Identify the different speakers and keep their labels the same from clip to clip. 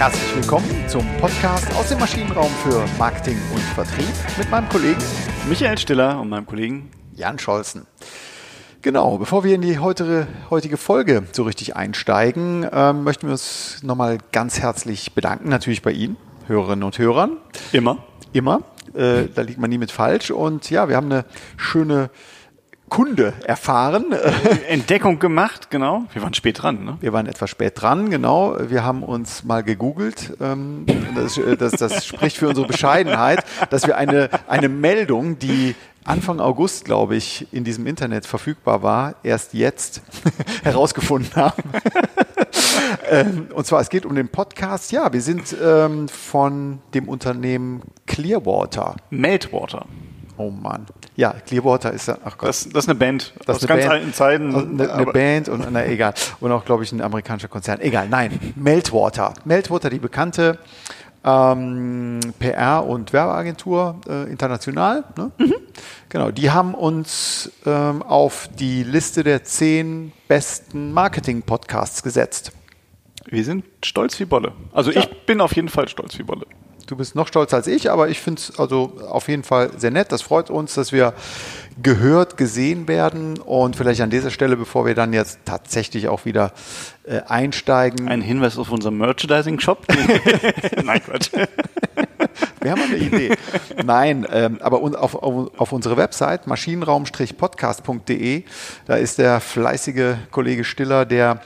Speaker 1: Herzlich willkommen zum Podcast aus dem Maschinenraum für Marketing und Vertrieb mit meinem Kollegen
Speaker 2: Michael Stiller und meinem Kollegen
Speaker 1: Jan Scholzen. Genau, bevor wir in die heutige, heutige Folge so richtig einsteigen, ähm, möchten wir uns nochmal ganz herzlich bedanken, natürlich bei Ihnen, Hörerinnen und Hörern.
Speaker 2: Immer.
Speaker 1: Immer. Äh, da liegt man nie mit falsch. Und ja, wir haben eine schöne Kunde erfahren.
Speaker 2: Entdeckung gemacht, genau. Wir waren spät dran, ne?
Speaker 1: Wir waren etwas spät dran, genau. Wir haben uns mal gegoogelt. Ähm, das, äh, das, das spricht für unsere Bescheidenheit, dass wir eine, eine Meldung, die Anfang August, glaube ich, in diesem Internet verfügbar war, erst jetzt herausgefunden haben. Ähm, und zwar, es geht um den Podcast. Ja, wir sind ähm, von dem Unternehmen Clearwater.
Speaker 2: Meltwater.
Speaker 1: Oh Mann. Ja, Clearwater ist ja, ach Gott.
Speaker 2: Das, das ist eine Band
Speaker 1: Das
Speaker 2: aus ganz
Speaker 1: Band.
Speaker 2: alten Zeiten.
Speaker 1: Eine, eine Band und na egal. Und auch, glaube ich, ein amerikanischer Konzern. Egal, nein. Meltwater. Meltwater, die bekannte ähm, PR- und Werbeagentur äh, international. Ne? Genau, die haben uns ähm, auf die Liste der zehn besten Marketing-Podcasts gesetzt.
Speaker 2: Wir sind stolz wie Bolle. Also
Speaker 1: Ja.
Speaker 2: ich bin auf jeden Fall stolz wie Bolle.
Speaker 1: Du bist noch stolzer als ich, aber ich finde es also auf jeden Fall sehr nett. Das freut uns, dass wir gehört, gesehen werden. Und vielleicht an dieser Stelle, bevor wir dann jetzt tatsächlich auch wieder äh, einsteigen,
Speaker 2: Ein Hinweis auf unseren Merchandising-Shop. Nein, Quatsch.
Speaker 1: wir haben eine Idee. Nein, ähm, aber un auf, auf, auf unsere Website maschinenraum-podcast.de, da ist der fleißige Kollege Stiller, der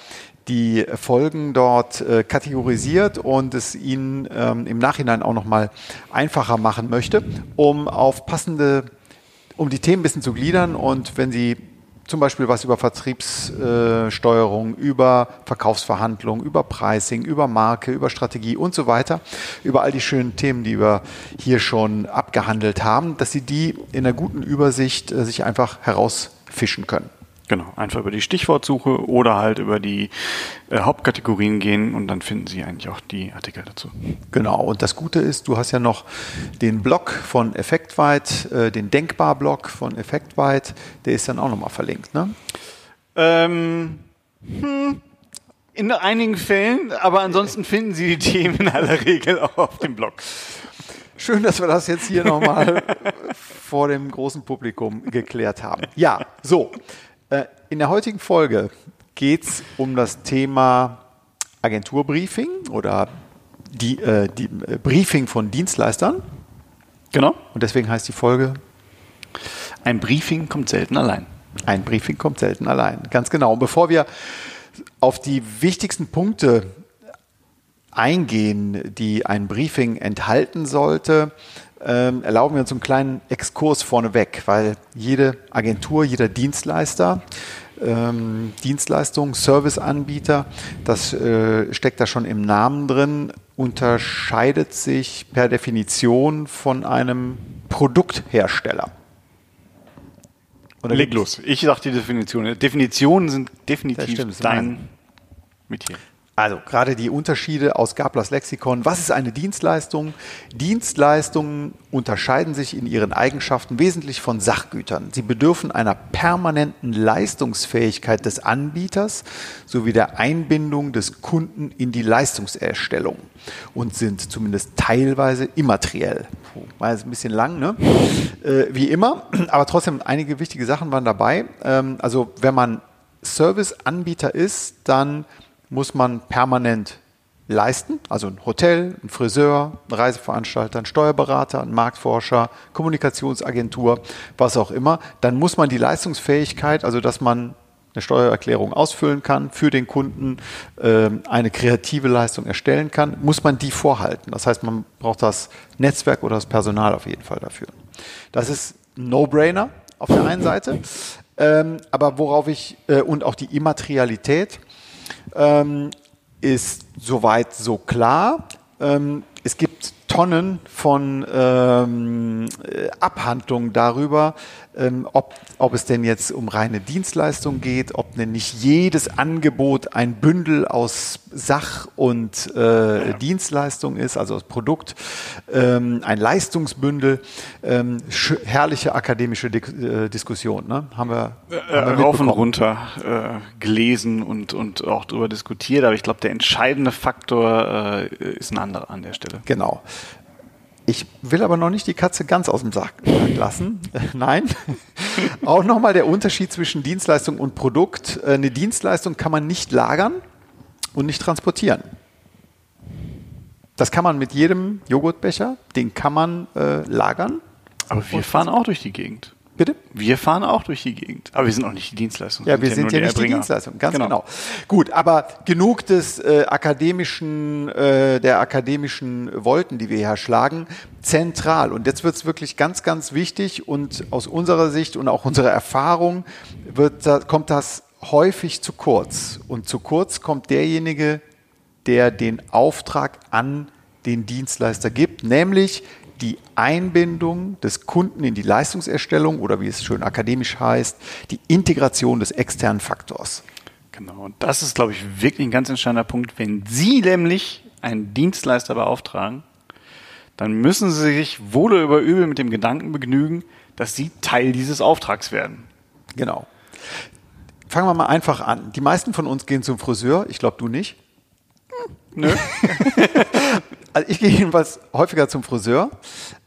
Speaker 1: die Folgen dort äh, kategorisiert und es Ihnen ähm, im Nachhinein auch nochmal einfacher machen möchte, um auf passende, um die Themen ein bisschen zu gliedern und wenn Sie zum Beispiel was über Vertriebssteuerung, über Verkaufsverhandlungen, über Pricing, über Marke, über Strategie und so weiter, über all die schönen Themen, die wir hier schon abgehandelt haben, dass Sie die in einer guten Übersicht äh, sich einfach herausfischen können.
Speaker 2: Genau, einfach über die Stichwortsuche oder halt über die äh, Hauptkategorien gehen und dann finden Sie eigentlich auch die Artikel dazu.
Speaker 1: Genau, und das Gute ist, du hast ja noch den Blog von Effektweit, äh, den Denkbar-Blog von Effektweit, der ist dann auch nochmal verlinkt. Ne?
Speaker 2: Ähm, hm, in einigen Fällen, aber ansonsten finden Sie die Themen in aller Regel auch auf dem Blog.
Speaker 1: Schön, dass wir das jetzt hier nochmal vor dem großen Publikum geklärt haben. Ja, so. Äh, In der heutigen Folge geht es um das Thema Agenturbriefing oder die, äh, die äh, Briefing von Dienstleistern.
Speaker 2: Genau.
Speaker 1: Und deswegen heißt die Folge
Speaker 2: Ein Briefing kommt selten allein.
Speaker 1: Ein Briefing kommt selten allein. Ganz genau. Und bevor wir auf die wichtigsten Punkte eingehen, die ein Briefing enthalten sollte, ähm, erlauben wir uns einen kleinen Exkurs vorneweg, weil jede Agentur, jeder Dienstleister, ähm, Dienstleistung, Serviceanbieter, das äh, steckt da schon im Namen drin, unterscheidet sich per Definition von einem Produkthersteller. Oder
Speaker 2: Leg los. Ich sag die Definition. Definitionen sind definitiv dein Metier.
Speaker 1: Also gerade die Unterschiede aus Gablers Lexikon. Was ist eine Dienstleistung? Dienstleistungen unterscheiden sich in ihren Eigenschaften wesentlich von Sachgütern. Sie bedürfen einer permanenten Leistungsfähigkeit des Anbieters sowie der Einbindung des Kunden in die Leistungserstellung und sind zumindest teilweise immateriell. War jetzt ein bisschen lang, ne? Äh, wie immer, aber trotzdem einige wichtige Sachen waren dabei. Ähm, also wenn man Serviceanbieter ist, dann muss man permanent leisten, also ein Hotel, ein Friseur, ein Reiseveranstalter, ein Steuerberater, ein Marktforscher, Kommunikationsagentur, was auch immer, dann muss man die Leistungsfähigkeit, also dass man eine Steuererklärung ausfüllen kann, für den Kunden ähm, eine kreative Leistung erstellen kann, muss man die vorhalten. Das heißt, man braucht das Netzwerk oder das Personal auf jeden Fall dafür. Das ist ein No-Brainer auf der einen Seite, ähm, aber worauf ich, äh, und auch die Immaterialität, ähm, ist soweit so klar. Ähm, es gibt Tonnen von ähm, äh, Abhandlungen darüber, ähm, ob, ob es denn jetzt um reine Dienstleistung geht, ob denn nicht jedes Angebot ein Bündel aus Sach- und äh, ja. Dienstleistung ist, also aus Produkt, ähm, ein Leistungsbündel. Ähm, herrliche akademische Di äh, Diskussion, ne?
Speaker 2: haben wir, äh, haben wir rauf und runter äh, gelesen und, und auch darüber diskutiert, aber ich glaube, der entscheidende Faktor äh, ist ein anderer an der Stelle.
Speaker 1: Genau. Ich will aber noch nicht die Katze ganz aus dem Sack lassen. Nein. Auch nochmal der Unterschied zwischen Dienstleistung und Produkt. Äh, eine Dienstleistung kann man nicht lagern und nicht transportieren. Das kann man mit jedem Joghurtbecher, den kann man äh, lagern.
Speaker 2: Aber wir fahren auch durch die Gegend.
Speaker 1: Bitte?
Speaker 2: Wir fahren auch durch die Gegend. Aber wir sind auch nicht die Dienstleistung.
Speaker 1: Ja, wir sind, ja, nicht die Dienstleistung, ganz genau. genau. Gut, aber genug des äh, akademischen, äh, der akademischen Wolken, die wir hier schlagen. Zentral. Und jetzt wird es wirklich ganz, ganz wichtig und aus unserer Sicht und auch unserer Erfahrung wird, da, kommt das häufig zu kurz. Und zu kurz kommt derjenige, der den Auftrag an den Dienstleister gibt, nämlich die Einbindung des Kunden in die Leistungserstellung oder wie es schön akademisch heißt, die Integration des externen Faktors.
Speaker 2: Genau, und das ist, glaube ich, wirklich ein ganz entscheidender Punkt. Wenn Sie nämlich einen Dienstleister beauftragen, dann müssen Sie sich wohl oder über übel mit dem Gedanken begnügen, dass Sie Teil dieses Auftrags werden.
Speaker 1: Genau. Fangen wir mal einfach an. Die meisten von uns gehen zum Friseur. Ich glaube, du nicht. Nö. Also ich gehe jedenfalls häufiger zum Friseur,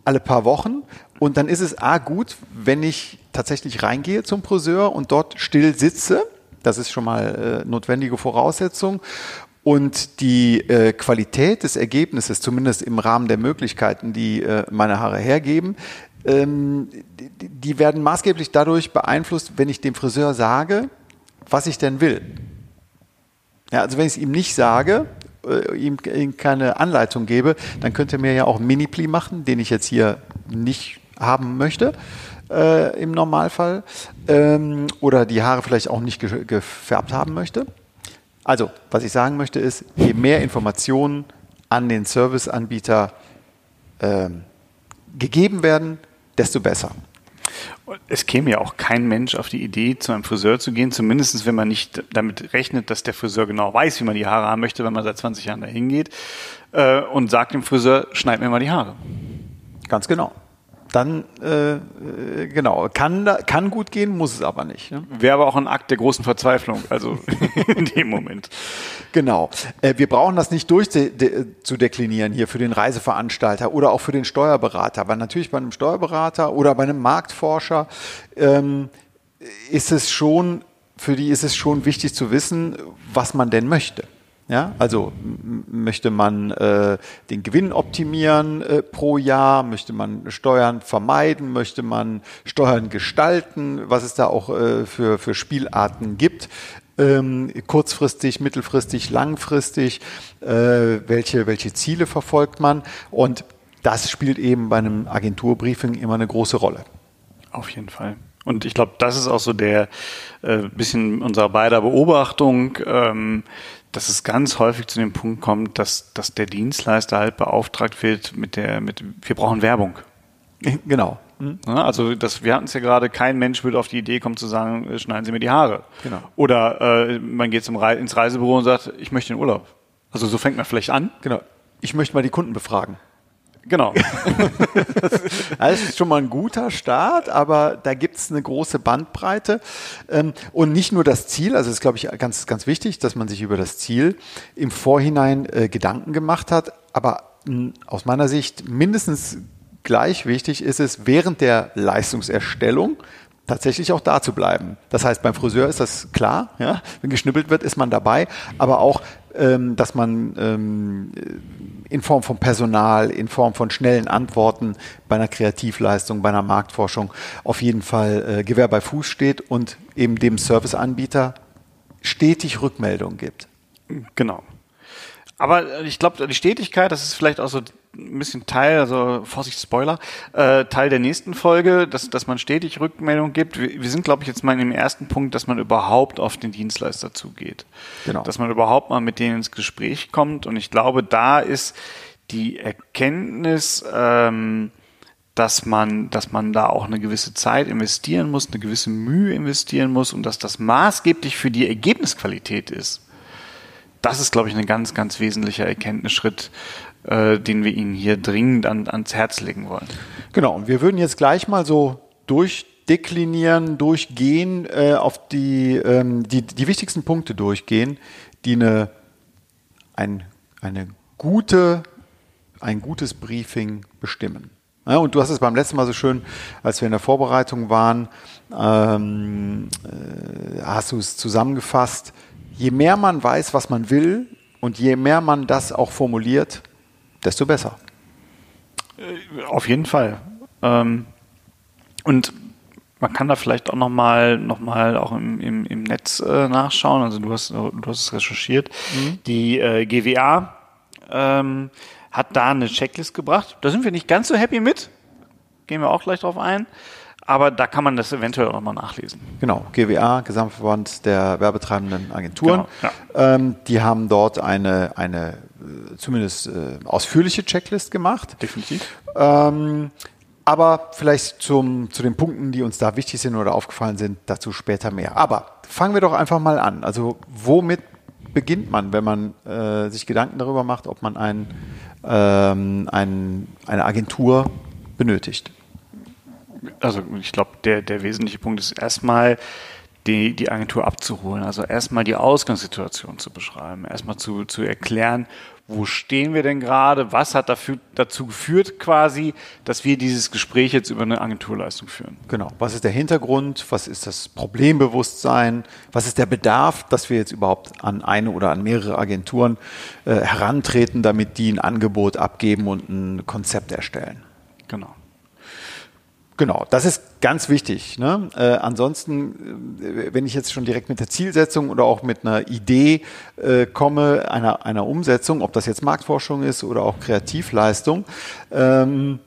Speaker 1: alle paar Wochen. Und dann ist es A gut, wenn ich tatsächlich reingehe zum Friseur und dort still sitze. Das ist schon mal äh, notwendige Voraussetzung. Und die äh, Qualität des Ergebnisses, zumindest im Rahmen der Möglichkeiten, die äh, meine Haare hergeben, ähm, die, die werden maßgeblich dadurch beeinflusst, wenn ich dem Friseur sage, was ich denn will. Ja, also wenn ich es ihm nicht sage, äh, ihm, keine Anleitung gebe, dann könnte er mir ja auch einen Mini-Pli machen, den ich jetzt hier nicht haben möchte. Äh, im Normalfall ähm, oder die Haare vielleicht auch nicht ge gefärbt haben möchte. Also, was ich sagen möchte ist, je mehr Informationen an den Serviceanbieter ähm, gegeben werden, desto besser.
Speaker 2: Es käme ja auch kein Mensch auf die Idee, zu einem Friseur zu gehen, zumindest wenn man nicht damit rechnet, dass der Friseur genau weiß, wie man die Haare haben möchte, wenn man seit 20 Jahren dahin geht äh, und sagt dem Friseur, schneid mir mal die Haare.
Speaker 1: Ganz genau dann äh, äh, genau, kann, kann gut gehen, muss es aber nicht.
Speaker 2: Ne? Wäre aber auch ein Akt der großen Verzweiflung, also in dem Moment.
Speaker 1: Genau. Äh, wir brauchen das nicht durchzudeklinieren hier für den Reiseveranstalter oder auch für den Steuerberater, weil natürlich bei einem Steuerberater oder bei einem Marktforscher ähm, ist es schon, für die ist es schon wichtig zu wissen, was man denn möchte. Ja, also möchte man äh, den Gewinn optimieren äh, pro Jahr, möchte man Steuern vermeiden, möchte man Steuern gestalten, was es da auch äh, für, für Spielarten gibt. Ähm, kurzfristig, mittelfristig, langfristig, äh, welche, welche Ziele verfolgt man. Und das spielt eben bei einem Agenturbriefing immer eine große Rolle.
Speaker 2: Auf jeden Fall. Und ich glaube, das ist auch so der äh, bisschen unserer beider Beobachtung. Ähm, dass es ganz häufig zu dem Punkt kommt, dass, dass der Dienstleister halt beauftragt wird mit der, mit, wir brauchen Werbung.
Speaker 1: Genau.
Speaker 2: Mhm. Also das, wir hatten es ja gerade, kein Mensch würde auf die Idee kommen zu sagen, äh, schneiden Sie mir die Haare.
Speaker 1: Genau.
Speaker 2: Oder äh, man geht zum Re ins Reisebüro und sagt, ich möchte den Urlaub. Also so fängt man vielleicht an.
Speaker 1: Genau. Ich möchte mal die Kunden befragen.
Speaker 2: Genau.
Speaker 1: das ist schon mal ein guter Start, aber da gibt es eine große Bandbreite. Ähm, und nicht nur das Ziel, also ist, glaube ich, ganz, ganz wichtig, dass man sich über das Ziel im Vorhinein äh, Gedanken gemacht hat. Aber aus meiner Sicht mindestens gleich wichtig ist es, während der Leistungserstellung tatsächlich auch da zu bleiben. Das heißt, beim Friseur ist das klar, ja? wenn geschnippelt wird, ist man dabei, aber auch, ähm, dass man ähm, in Form von Personal, in Form von schnellen Antworten bei einer Kreativleistung, bei einer Marktforschung auf jeden Fall äh, Gewehr bei Fuß steht und eben dem Serviceanbieter stetig Rückmeldung gibt.
Speaker 2: Genau. Aber ich glaube, die Stetigkeit, das ist vielleicht auch so ein bisschen Teil, also Vorsicht, Spoiler, äh, Teil der nächsten Folge, dass, dass man stetig Rückmeldung gibt. Wir, wir sind, glaube ich, jetzt mal in dem ersten Punkt, dass man überhaupt auf den Dienstleister zugeht. Genau. Dass man überhaupt mal mit denen ins Gespräch kommt. Und ich glaube, da ist die Erkenntnis, ähm, dass man, dass man da auch eine gewisse Zeit investieren muss, eine gewisse Mühe investieren muss und dass das maßgeblich für die Ergebnisqualität ist. Das ist, glaube ich, ein ganz, ganz wesentlicher Erkenntnisschritt, äh, den wir Ihnen hier dringend an, ans Herz legen wollen.
Speaker 1: Genau, und wir würden jetzt gleich mal so durchdeklinieren, durchgehen, äh, auf die, ähm, die, die wichtigsten Punkte durchgehen, die eine, ein, eine gute, ein gutes Briefing bestimmen. Ja, und du hast es beim letzten Mal so schön, als wir in der Vorbereitung waren, ähm, äh, hast du es zusammengefasst. Je mehr man weiß, was man will und je mehr man das auch formuliert, desto besser.
Speaker 2: Äh, auf jeden Fall. Ähm, und man kann da vielleicht auch nochmal noch mal auch im, im, im Netz äh, nachschauen. Also du hast, du hast es recherchiert. Mhm. Die äh, GWA ähm, hat da eine Checklist gebracht. Da sind wir nicht ganz so happy mit. Gehen wir auch gleich drauf ein. Aber da kann man das eventuell auch mal nachlesen.
Speaker 1: Genau, GWA, Gesamtverband der werbetreibenden Agenturen. Genau, ja. ähm, die haben dort eine, eine zumindest äh, ausführliche Checklist gemacht.
Speaker 2: Definitiv.
Speaker 1: Ähm, aber vielleicht zum, zu den Punkten, die uns da wichtig sind oder aufgefallen sind, dazu später mehr. Aber fangen wir doch einfach mal an. Also womit beginnt man, wenn man äh, sich Gedanken darüber macht, ob man ein, ähm, ein, eine Agentur benötigt?
Speaker 2: Also ich glaube, der, der wesentliche Punkt ist erstmal, die, die Agentur abzuholen. Also erstmal die Ausgangssituation zu beschreiben, erstmal zu, zu erklären, wo stehen wir denn gerade, was hat dafür, dazu geführt quasi, dass wir dieses Gespräch jetzt über eine Agenturleistung führen.
Speaker 1: Genau, was ist der Hintergrund, was ist das Problembewusstsein, was ist der Bedarf, dass wir jetzt überhaupt an eine oder an mehrere Agenturen äh, herantreten, damit die ein Angebot abgeben und ein Konzept erstellen.
Speaker 2: Genau.
Speaker 1: Genau, das ist ganz wichtig. Ne? Äh, ansonsten, äh, wenn ich jetzt schon direkt mit der Zielsetzung oder auch mit einer Idee äh, komme, einer, einer Umsetzung, ob das jetzt Marktforschung ist oder auch Kreativleistung, ähm,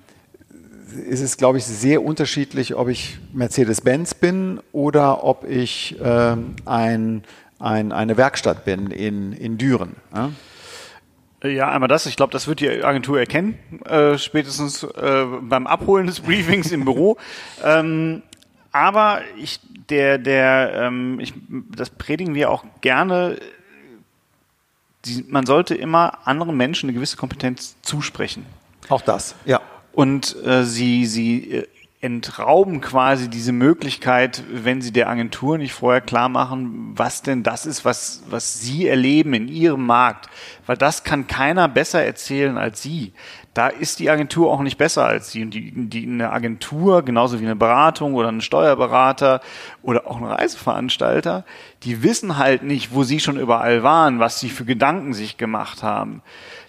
Speaker 1: ist es, glaube ich, sehr unterschiedlich, ob ich Mercedes-Benz bin oder ob ich ähm, ein, ein, eine Werkstatt bin in, in Düren. Ja?
Speaker 2: Ja, einmal das. Ich glaube, das wird die Agentur erkennen, äh, spätestens äh, beim Abholen des Briefings im Büro. Ähm, aber ich, der, der, ähm, ich, das predigen wir auch gerne. Die, man sollte immer anderen Menschen eine gewisse Kompetenz zusprechen.
Speaker 1: Auch das, ja.
Speaker 2: Und äh, sie, sie äh, entrauben quasi diese Möglichkeit, wenn sie der Agentur nicht vorher klar machen, was denn das ist, was, was sie erleben in ihrem Markt. Weil das kann keiner besser erzählen als sie. Da ist die Agentur auch nicht besser als sie. Und die, die eine Agentur, genauso wie eine Beratung oder ein Steuerberater oder auch ein Reiseveranstalter, die wissen halt nicht, wo sie schon überall waren, was sie für Gedanken sich gemacht haben.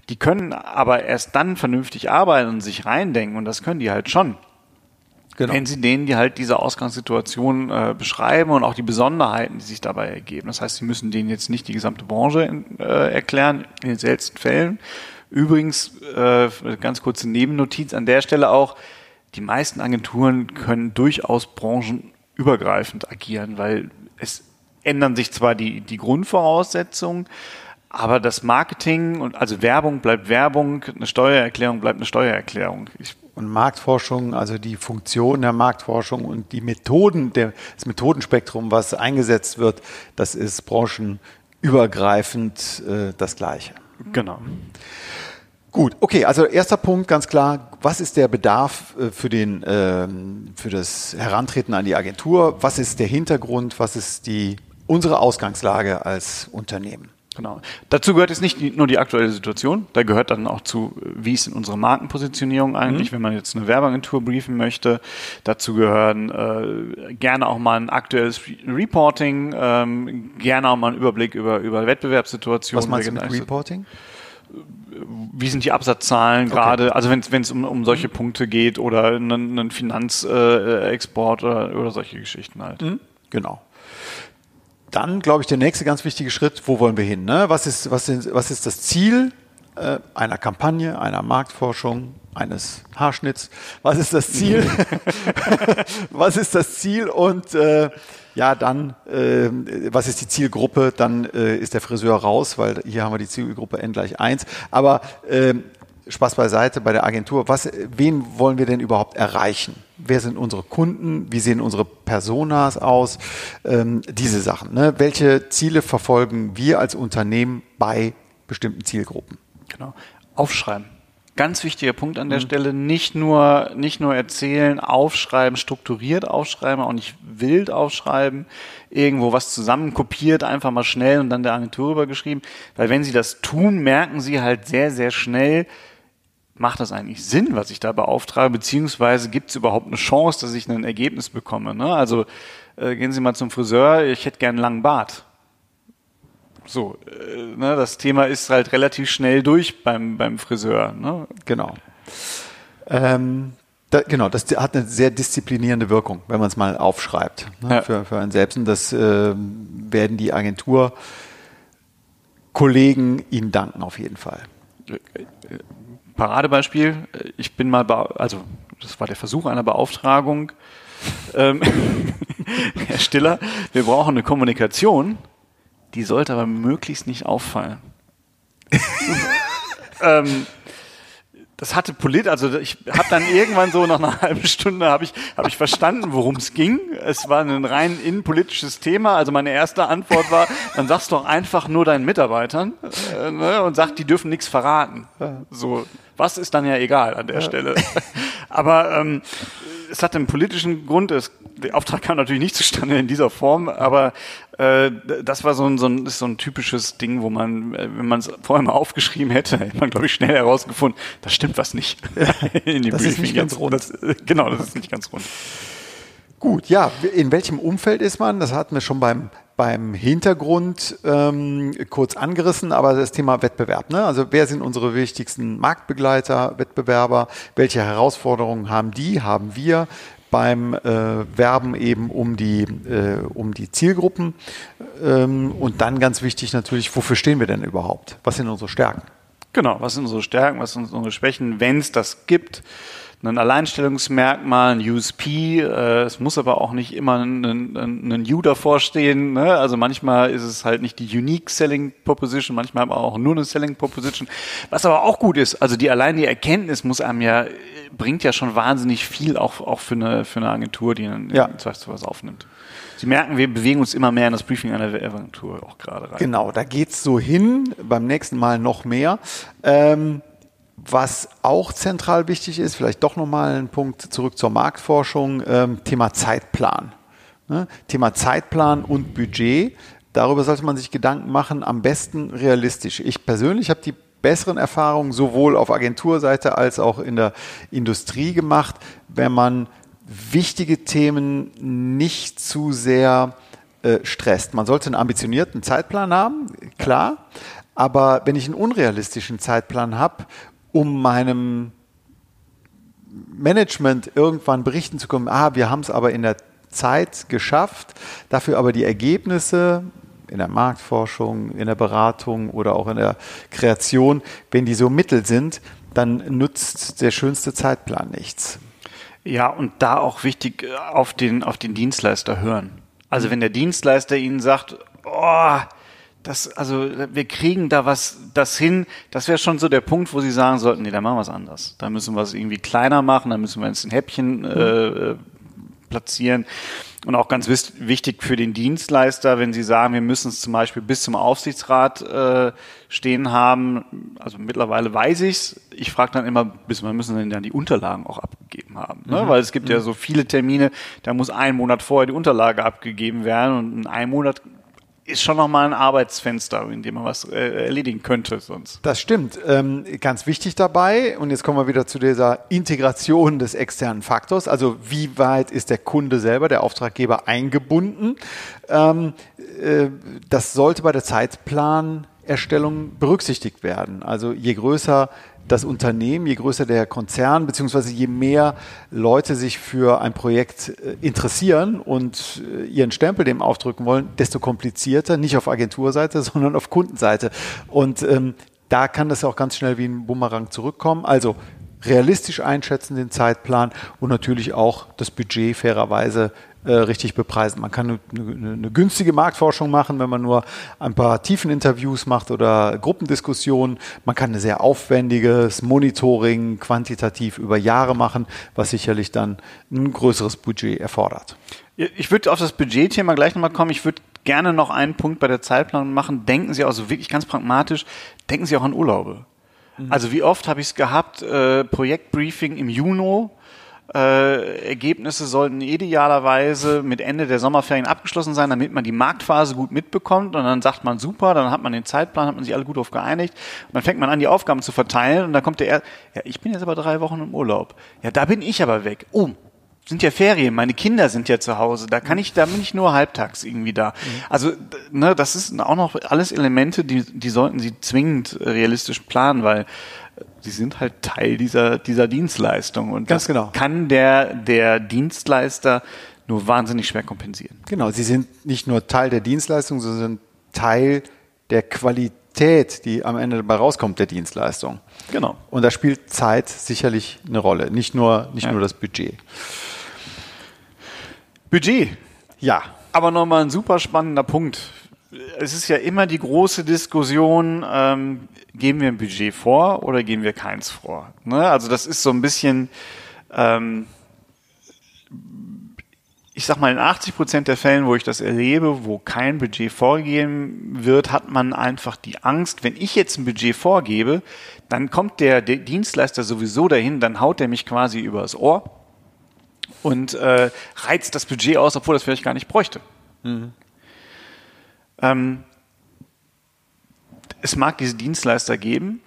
Speaker 2: Die können aber erst dann vernünftig arbeiten und sich reindenken und das können die halt schon. Genau. Wenn Sie denen die halt diese Ausgangssituation äh, beschreiben und auch die Besonderheiten, die sich dabei ergeben. Das heißt, Sie müssen denen jetzt nicht die gesamte Branche in, äh, erklären, in den seltensten Fällen. Übrigens, äh, ganz kurze Nebennotiz an der Stelle auch, die meisten Agenturen können durchaus branchenübergreifend agieren, weil es ändern sich zwar die, die Grundvoraussetzungen, aber das Marketing und also Werbung bleibt Werbung, eine Steuererklärung bleibt eine Steuererklärung.
Speaker 1: Ich und Marktforschung, also die Funktion der Marktforschung und die Methoden, der, das Methodenspektrum, was eingesetzt wird, das ist branchenübergreifend äh, das Gleiche.
Speaker 2: Genau.
Speaker 1: Gut, okay, also erster Punkt ganz klar, was ist der Bedarf äh, für, den, äh, für das Herantreten an die Agentur? Was ist der Hintergrund? Was ist die, unsere Ausgangslage als Unternehmen?
Speaker 2: Genau. Dazu gehört jetzt nicht nur die aktuelle Situation, da gehört dann auch zu, wie ist in unserer Markenpositionierung eigentlich, mhm. wenn man jetzt eine Werbeagentur briefen möchte. Dazu gehören äh, gerne auch mal ein aktuelles Reporting, ähm, gerne auch mal ein Überblick über, über Wettbewerbssituationen.
Speaker 1: Was meinst du mit Reporting?
Speaker 2: wie sind die Absatzzahlen okay. gerade, also wenn es um, um solche Punkte geht oder einen, einen Finanzexport äh, oder, oder solche Geschichten halt. Mhm.
Speaker 1: Genau. Dann, glaube ich, der nächste ganz wichtige Schritt, wo wollen wir hin? Ne? Was, ist, was, sind, was ist das Ziel äh, einer Kampagne, einer Marktforschung, eines Haarschnitts? Was ist das Ziel? was ist das Ziel? Und äh, ja, dann, äh, was ist die Zielgruppe? Dann äh, ist der Friseur raus, weil hier haben wir die Zielgruppe N gleich 1. Aber äh, Spaß beiseite bei der Agentur. Was, wen wollen wir denn überhaupt erreichen? Wer sind unsere Kunden? Wie sehen unsere Personas aus? Ähm, diese Sachen. Ne? Welche Ziele verfolgen wir als Unternehmen bei bestimmten Zielgruppen?
Speaker 2: Genau. Aufschreiben. Ganz wichtiger Punkt an der mhm. Stelle. Nicht nur, nicht nur erzählen, aufschreiben, strukturiert aufschreiben, auch nicht wild aufschreiben, irgendwo was zusammenkopiert, einfach mal schnell und dann der Agentur übergeschrieben. Weil wenn Sie das tun, merken Sie halt sehr, sehr schnell, macht das eigentlich Sinn, was ich da beauftrage, beziehungsweise gibt es überhaupt eine Chance, dass ich ein Ergebnis bekomme. Ne? Also äh, gehen Sie mal zum Friseur, ich hätte gern einen langen Bart. So, äh, ne, das Thema ist halt relativ schnell durch beim, beim Friseur. Ne?
Speaker 1: Genau. Ähm, da, genau, das hat eine sehr disziplinierende Wirkung, wenn man es mal aufschreibt ne, ja. für, für einen selbst. Und das äh, werden die Agenturkollegen Ihnen danken auf jeden Fall.
Speaker 2: Paradebeispiel, ich bin mal, also das war der Versuch einer Beauftragung. Ähm, Herr Stiller, wir brauchen eine Kommunikation die sollte aber möglichst nicht auffallen. ähm, das hatte polit, also ich habe dann irgendwann so nach einer halben Stunde habe ich habe ich verstanden, worum es ging. Es war ein rein innenpolitisches Thema. Also meine erste Antwort war, dann sagst doch einfach nur deinen Mitarbeitern äh, ne, und sag, die dürfen nichts verraten. So, was ist dann ja egal an der Stelle. Aber ähm, es hat einen politischen Grund. Es, der Auftrag kam natürlich nicht zustande in dieser Form, aber äh, das war so ein, so, ein, so ein typisches Ding, wo man, äh, wenn man es vorher mal aufgeschrieben hätte, hätte man, glaube ich, schnell herausgefunden, da stimmt was nicht.
Speaker 1: das ist nicht ganz rund.
Speaker 2: Das, genau, das ist nicht ganz rund.
Speaker 1: Gut, ja, in welchem Umfeld ist man? Das hatten wir schon beim, beim Hintergrund ähm, kurz angerissen, aber das Thema Wettbewerb. Ne? Also wer sind unsere wichtigsten Marktbegleiter, Wettbewerber? Welche Herausforderungen haben die, haben wir? beim äh, Werben eben um die, äh, um die Zielgruppen. Ähm, und dann ganz wichtig natürlich, wofür stehen wir denn überhaupt? Was sind unsere Stärken?
Speaker 2: Genau, was sind unsere Stärken, was sind unsere Schwächen, wenn es das gibt? Ein Alleinstellungsmerkmal, ein USP. Äh, es muss aber auch nicht immer ein, ein, ein U davor stehen. Ne? Also manchmal ist es halt nicht die Unique Selling Proposition, manchmal aber auch nur eine Selling Proposition. Was aber auch gut ist, also die allein die Erkenntnis muss einem ja bringt ja schon wahnsinnig viel auch auch für eine für eine Agentur, die einen
Speaker 1: ja.
Speaker 2: was aufnimmt. Sie merken, wir bewegen uns immer mehr in das Briefing einer Agentur auch gerade rein.
Speaker 1: Genau, da geht's so hin. Beim nächsten Mal noch mehr. Ähm, was auch zentral wichtig ist, vielleicht doch nochmal ein Punkt zurück zur Marktforschung, ähm, Thema Zeitplan. Ne? Thema Zeitplan und Budget. Darüber sollte man sich Gedanken machen, am besten realistisch. Ich persönlich habe die besseren Erfahrungen sowohl auf Agenturseite als auch in der Industrie gemacht, wenn man wichtige Themen nicht zu sehr äh, stresst. Man sollte einen ambitionierten Zeitplan haben, klar. Aber wenn ich einen unrealistischen Zeitplan habe um meinem Management irgendwann berichten zu können, ah, wir haben es aber in der Zeit geschafft, dafür aber die Ergebnisse in der Marktforschung, in der Beratung oder auch in der Kreation, wenn die so mittel sind, dann nutzt der schönste Zeitplan nichts.
Speaker 2: Ja, und da auch wichtig äh, auf den, auf den Dienstleister hören. Also wenn der Dienstleister Ihnen sagt, oh, das, also wir kriegen da was das hin, das wäre schon so der Punkt, wo sie sagen sollten, nee, da machen wir es anders. Da müssen wir es irgendwie kleiner machen, da müssen wir es in Häppchen äh, äh, platzieren. Und auch ganz wichtig für den Dienstleister, wenn Sie sagen, wir müssen es zum Beispiel bis zum Aufsichtsrat äh, stehen haben. Also mittlerweile weiß ich's. Ich frage dann immer, bis wir müssen dann die Unterlagen auch abgegeben haben. Ne? Mhm. Weil es gibt mhm. ja so viele Termine, da muss ein Monat vorher die Unterlage abgegeben werden und in einem Monat ist schon nochmal ein Arbeitsfenster, in dem man was äh, erledigen könnte sonst.
Speaker 1: Das stimmt. Ähm, ganz wichtig dabei, und jetzt kommen wir wieder zu dieser Integration des externen Faktors, also wie weit ist der Kunde selber, der Auftraggeber eingebunden. Ähm, äh, das sollte bei der Zeitplanerstellung berücksichtigt werden. Also je größer das Unternehmen, je größer der Konzern, beziehungsweise je mehr Leute sich für ein Projekt äh, interessieren und äh, ihren Stempel dem aufdrücken wollen, desto komplizierter, nicht auf Agenturseite, sondern auf Kundenseite. Und ähm, da kann das auch ganz schnell wie ein Bumerang zurückkommen. Also realistisch einschätzen, den Zeitplan und natürlich auch das Budget fairerweise äh, richtig bepreisen. Man kann eine, eine, eine, günstige Marktforschung machen, wenn man nur ein paar Tiefeninterviews macht oder Gruppendiskussionen. Man kann ein sehr aufwendiges Monitoring quantitativ über Jahre machen, was sicherlich dann ein größeres Budget erfordert.
Speaker 2: Ich würde auf das Budgetthema gleich nochmal kommen. Ich würde gerne noch einen Punkt bei der Zeitplanung machen. Denken Sie also wirklich ganz pragmatisch, denken Sie auch an Urlaube. Mhm. Also wie oft habe ich es gehabt, äh, Projektbriefing im Juni, äh, Ergebnisse sollten idealerweise mit Ende der Sommerferien abgeschlossen sein, damit man die Marktphase gut mitbekommt und dann sagt man super, dann hat man den Zeitplan, hat man sich alle gut auf geeinigt und dann fängt man an, die Aufgaben zu verteilen und dann kommt der, er ja, ich bin jetzt aber drei Wochen im Urlaub. Ja, da bin ich aber weg. Oh, sind ja Ferien, meine Kinder sind ja zu Hause, da kann ich, da bin ich nur halbtags irgendwie da. Mhm. Also, ne, das ist auch noch alles Elemente, die, die sollten Sie zwingend realistisch planen, weil sie sind halt Teil dieser, dieser Dienstleistung und
Speaker 1: Ganz genau.
Speaker 2: kann der, der Dienstleister nur wahnsinnig schwer kompensieren.
Speaker 1: Genau, sie sind nicht nur Teil der Dienstleistung, sondern Teil der Qualität, die am Ende dabei rauskommt, der Dienstleistung.
Speaker 2: Genau.
Speaker 1: Und da spielt Zeit sicherlich eine Rolle, nicht nur, nicht ja. nur das Budget.
Speaker 2: Budget. Ja. Aber nochmal ein super spannender Punkt. Es ist ja immer die große Diskussion, ähm, geben wir ein Budget vor oder geben wir keins vor? Ne? Also das ist so ein bisschen, ähm, ich sag mal, in 80 Prozent der Fällen, wo ich das erlebe, wo kein Budget vorgegeben wird, hat man einfach die Angst, wenn ich jetzt ein Budget vorgebe, dann kommt der, Dienstleister sowieso dahin, dann haut er mich quasi übers Ohr und äh, reizt das Budget aus, obwohl das vielleicht gar nicht bräuchte. Mhm. Ähm, es mag diese Dienstleister geben.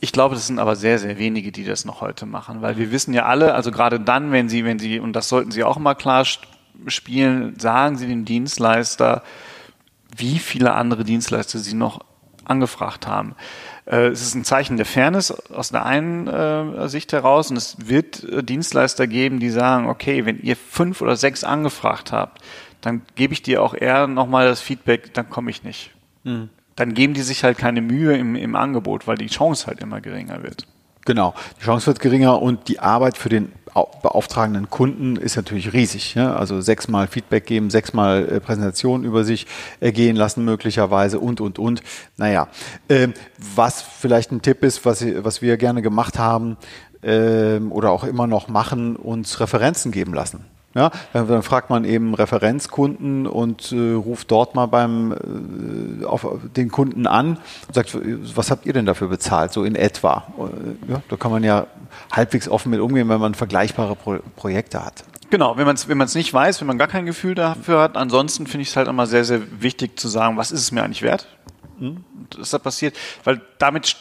Speaker 2: Ich glaube, das sind aber sehr, sehr wenige, die das noch heute machen, weil wir wissen ja alle, also gerade dann, wenn sie, wenn sie, und das sollten sie auch mal klar spielen, sagen sie dem Dienstleister, wie viele andere Dienstleister sie noch angefragt haben. Äh, es ist ein Zeichen der Fairness aus der einen äh, Sicht heraus und es wird äh, Dienstleister geben, die sagen, okay, wenn ihr fünf oder sechs angefragt habt, dann gebe ich dir auch eher nochmal das Feedback, dann komme ich nicht. Mhm. Dann geben die sich halt keine Mühe im, im Angebot, weil die Chance halt immer geringer wird.
Speaker 1: Genau, die Chance wird geringer und die Arbeit für den beauftragenden Kunden ist natürlich riesig. Ja? Also sechsmal Feedback geben, sechsmal äh, Präsentation über sich ergehen lassen möglicherweise und, und, und. Naja, ähm, was vielleicht ein Tipp ist, was, was wir gerne gemacht haben ähm, oder auch immer noch machen, uns Referenzen geben lassen. Ja, dann fragt man eben Referenzkunden und äh, ruft dort mal beim äh, auf den Kunden an und sagt, was habt ihr denn dafür bezahlt, so in etwa? Äh, ja, da kann man ja halbwegs offen mit umgehen, wenn man vergleichbare Pro Projekte hat.
Speaker 2: Genau, wenn man es wenn man's nicht weiß, wenn man gar kein Gefühl dafür hat. Ansonsten finde ich es halt immer sehr, sehr wichtig zu sagen, was ist es mir eigentlich wert, mhm. dass da passiert, weil damit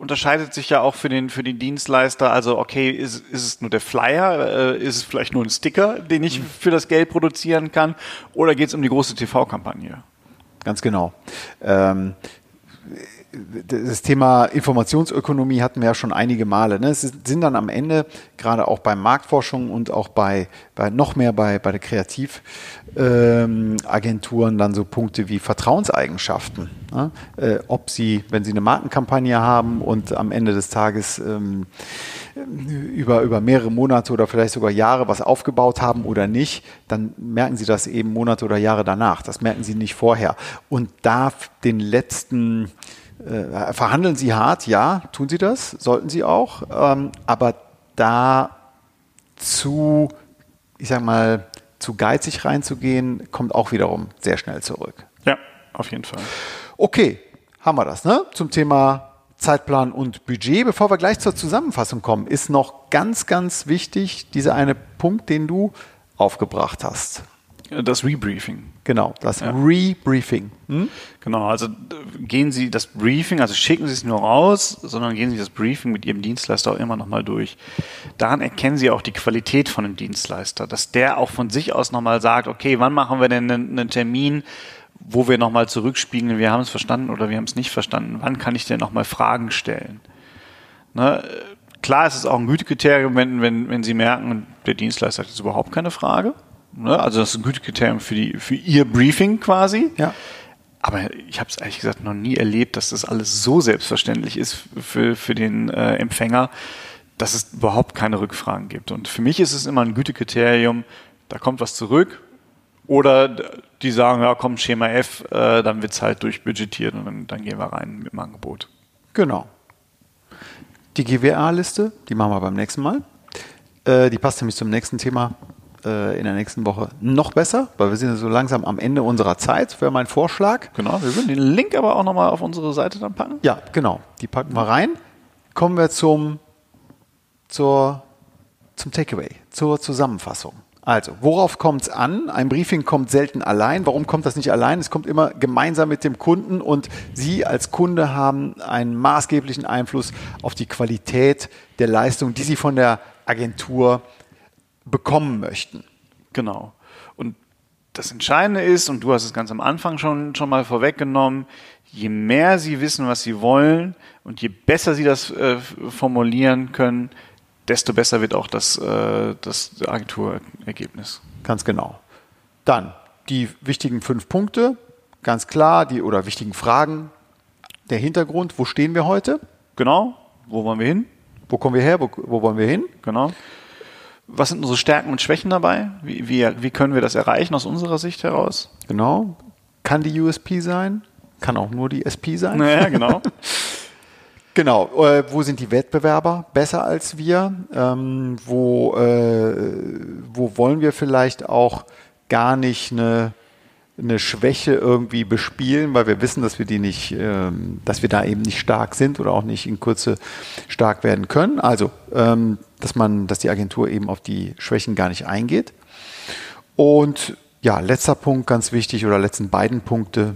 Speaker 2: unterscheidet sich ja auch für den, für den Dienstleister. Also, okay, ist, ist es nur der Flyer? Äh, ist es vielleicht nur ein Sticker, den ich mhm. für das Geld produzieren kann? Oder geht es um die große TV-Kampagne?
Speaker 1: Ganz genau. Ähm, das Thema Informationsökonomie hatten wir ja schon einige Male. Ne? Es sind dann am Ende, gerade auch bei Marktforschung und auch bei, bei noch mehr bei, bei der Kreativagenturen, ähm, dann so Punkte wie Vertrauenseigenschaften. Ne? Äh, ob sie, wenn sie eine Markenkampagne haben und am Ende des Tages ähm, über, über mehrere Monate oder vielleicht sogar Jahre was aufgebaut haben oder nicht, dann merken sie das eben Monate oder Jahre danach. Das merken sie nicht vorher. Und da den letzten äh, verhandeln Sie hart, ja, tun Sie das, sollten Sie auch, ähm, aber da zu, ich sag mal, zu geizig reinzugehen, kommt auch wiederum sehr schnell zurück.
Speaker 2: Ja, auf jeden Fall.
Speaker 1: Okay, haben wir das, ne? Zum Thema Zeitplan und Budget. Bevor wir gleich zur Zusammenfassung kommen, ist noch ganz, ganz wichtig dieser eine Punkt, den du aufgebracht hast.
Speaker 2: Das Rebriefing.
Speaker 1: Genau, das ja. Rebriefing. Hm?
Speaker 2: Genau, also gehen Sie das Briefing, also schicken Sie es nur raus, sondern gehen Sie das Briefing mit Ihrem Dienstleister auch immer nochmal durch. Daran erkennen Sie auch die Qualität von dem Dienstleister, dass der auch von sich aus nochmal sagt, okay, wann machen wir denn einen, Termin, wo wir nochmal zurückspiegeln, wir haben es verstanden oder wir haben es nicht verstanden. Wann kann ich denn nochmal Fragen stellen? Ne? Klar ist es auch ein Gütekriterium, wenn, wenn, wenn Sie merken, der Dienstleister hat jetzt überhaupt keine Frage Ne? Also das ist ein Gütekriterium für, die, für Ihr Briefing quasi.
Speaker 1: Ja.
Speaker 2: Aber ich habe es ehrlich gesagt noch nie erlebt, dass das alles so selbstverständlich ist für, für den äh, Empfänger, dass es überhaupt keine Rückfragen gibt. Und für mich ist es immer ein Gütekriterium, da kommt was zurück. Oder die sagen, ja komm, Schema F, äh, dann wird es halt durchbudgetiert und dann, dann gehen wir rein mit dem Angebot.
Speaker 1: Genau. Die GWA-Liste, die machen wir beim nächsten Mal. Äh, die passt nämlich zum nächsten Thema äh, in der nächsten Woche noch besser, weil wir sind so langsam am Ende unserer Zeit, wäre mein Vorschlag.
Speaker 2: Genau, wir würden den Link aber auch nochmal auf unsere Seite dann packen.
Speaker 1: Ja, genau, die packen wir rein. Kommen wir zum, zur, zum Takeaway, zur Zusammenfassung. Also, worauf kommt es an? Ein Briefing kommt selten allein. Warum kommt das nicht allein? Es kommt immer gemeinsam mit dem Kunden und Sie als Kunde haben einen maßgeblichen Einfluss auf die Qualität der Leistung, die Sie von der Agentur bekommen möchten.
Speaker 2: Genau. Und das Entscheidende ist, und du hast es ganz am Anfang schon, schon mal vorweggenommen, je mehr Sie wissen, was Sie wollen und je besser Sie das äh, formulieren können, desto besser wird auch das, äh, das Agenturergebnis.
Speaker 1: Ganz genau. Dann die wichtigen fünf Punkte, ganz klar, die oder wichtigen Fragen. Der Hintergrund, wo stehen wir heute?
Speaker 2: Genau, wo wollen wir hin?
Speaker 1: Wo kommen wir her? Wo, wo wollen wir hin?
Speaker 2: Genau. Was sind unsere Stärken und Schwächen dabei? Wie, wie, wie können wir das erreichen aus unserer Sicht heraus?
Speaker 1: Genau. Kann die USP sein? Kann auch nur die SP sein?
Speaker 2: Naja, genau.
Speaker 1: Genau, äh, wo sind die Wettbewerber besser als wir? Ähm, wo, äh, wo wollen wir vielleicht auch gar nicht eine, eine Schwäche irgendwie bespielen, weil wir wissen, dass wir die nicht, ähm, dass wir da eben nicht stark sind oder auch nicht in Kurze stark werden können. Also, ähm, dass man, dass die Agentur eben auf die Schwächen gar nicht eingeht. Und ja, letzter Punkt, ganz wichtig, oder letzten beiden Punkte.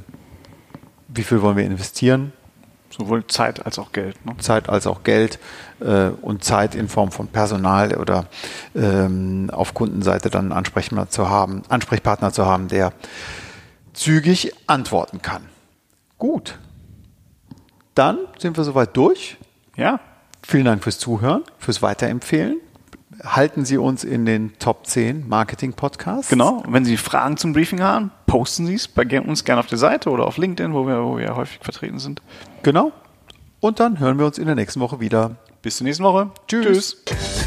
Speaker 1: Wie viel wollen wir investieren?
Speaker 2: Sowohl Zeit als auch Geld.
Speaker 1: Ne? Zeit als auch Geld äh, und Zeit in Form von Personal oder ähm, auf Kundenseite dann einen Ansprechpartner zu haben, Ansprechpartner zu haben, der zügig antworten kann. Gut. Dann sind wir soweit durch.
Speaker 2: Ja.
Speaker 1: Vielen Dank fürs Zuhören, fürs Weiterempfehlen. Halten Sie uns in den Top 10 Marketing Podcasts.
Speaker 2: Genau. Und wenn Sie Fragen zum Briefing haben, posten Sie es bei uns gerne auf der Seite oder auf LinkedIn, wo wir, wo wir häufig vertreten sind.
Speaker 1: Genau. Und dann hören wir uns in der nächsten Woche wieder.
Speaker 2: Bis zur nächsten Woche.
Speaker 1: Tschüss. Tschüss.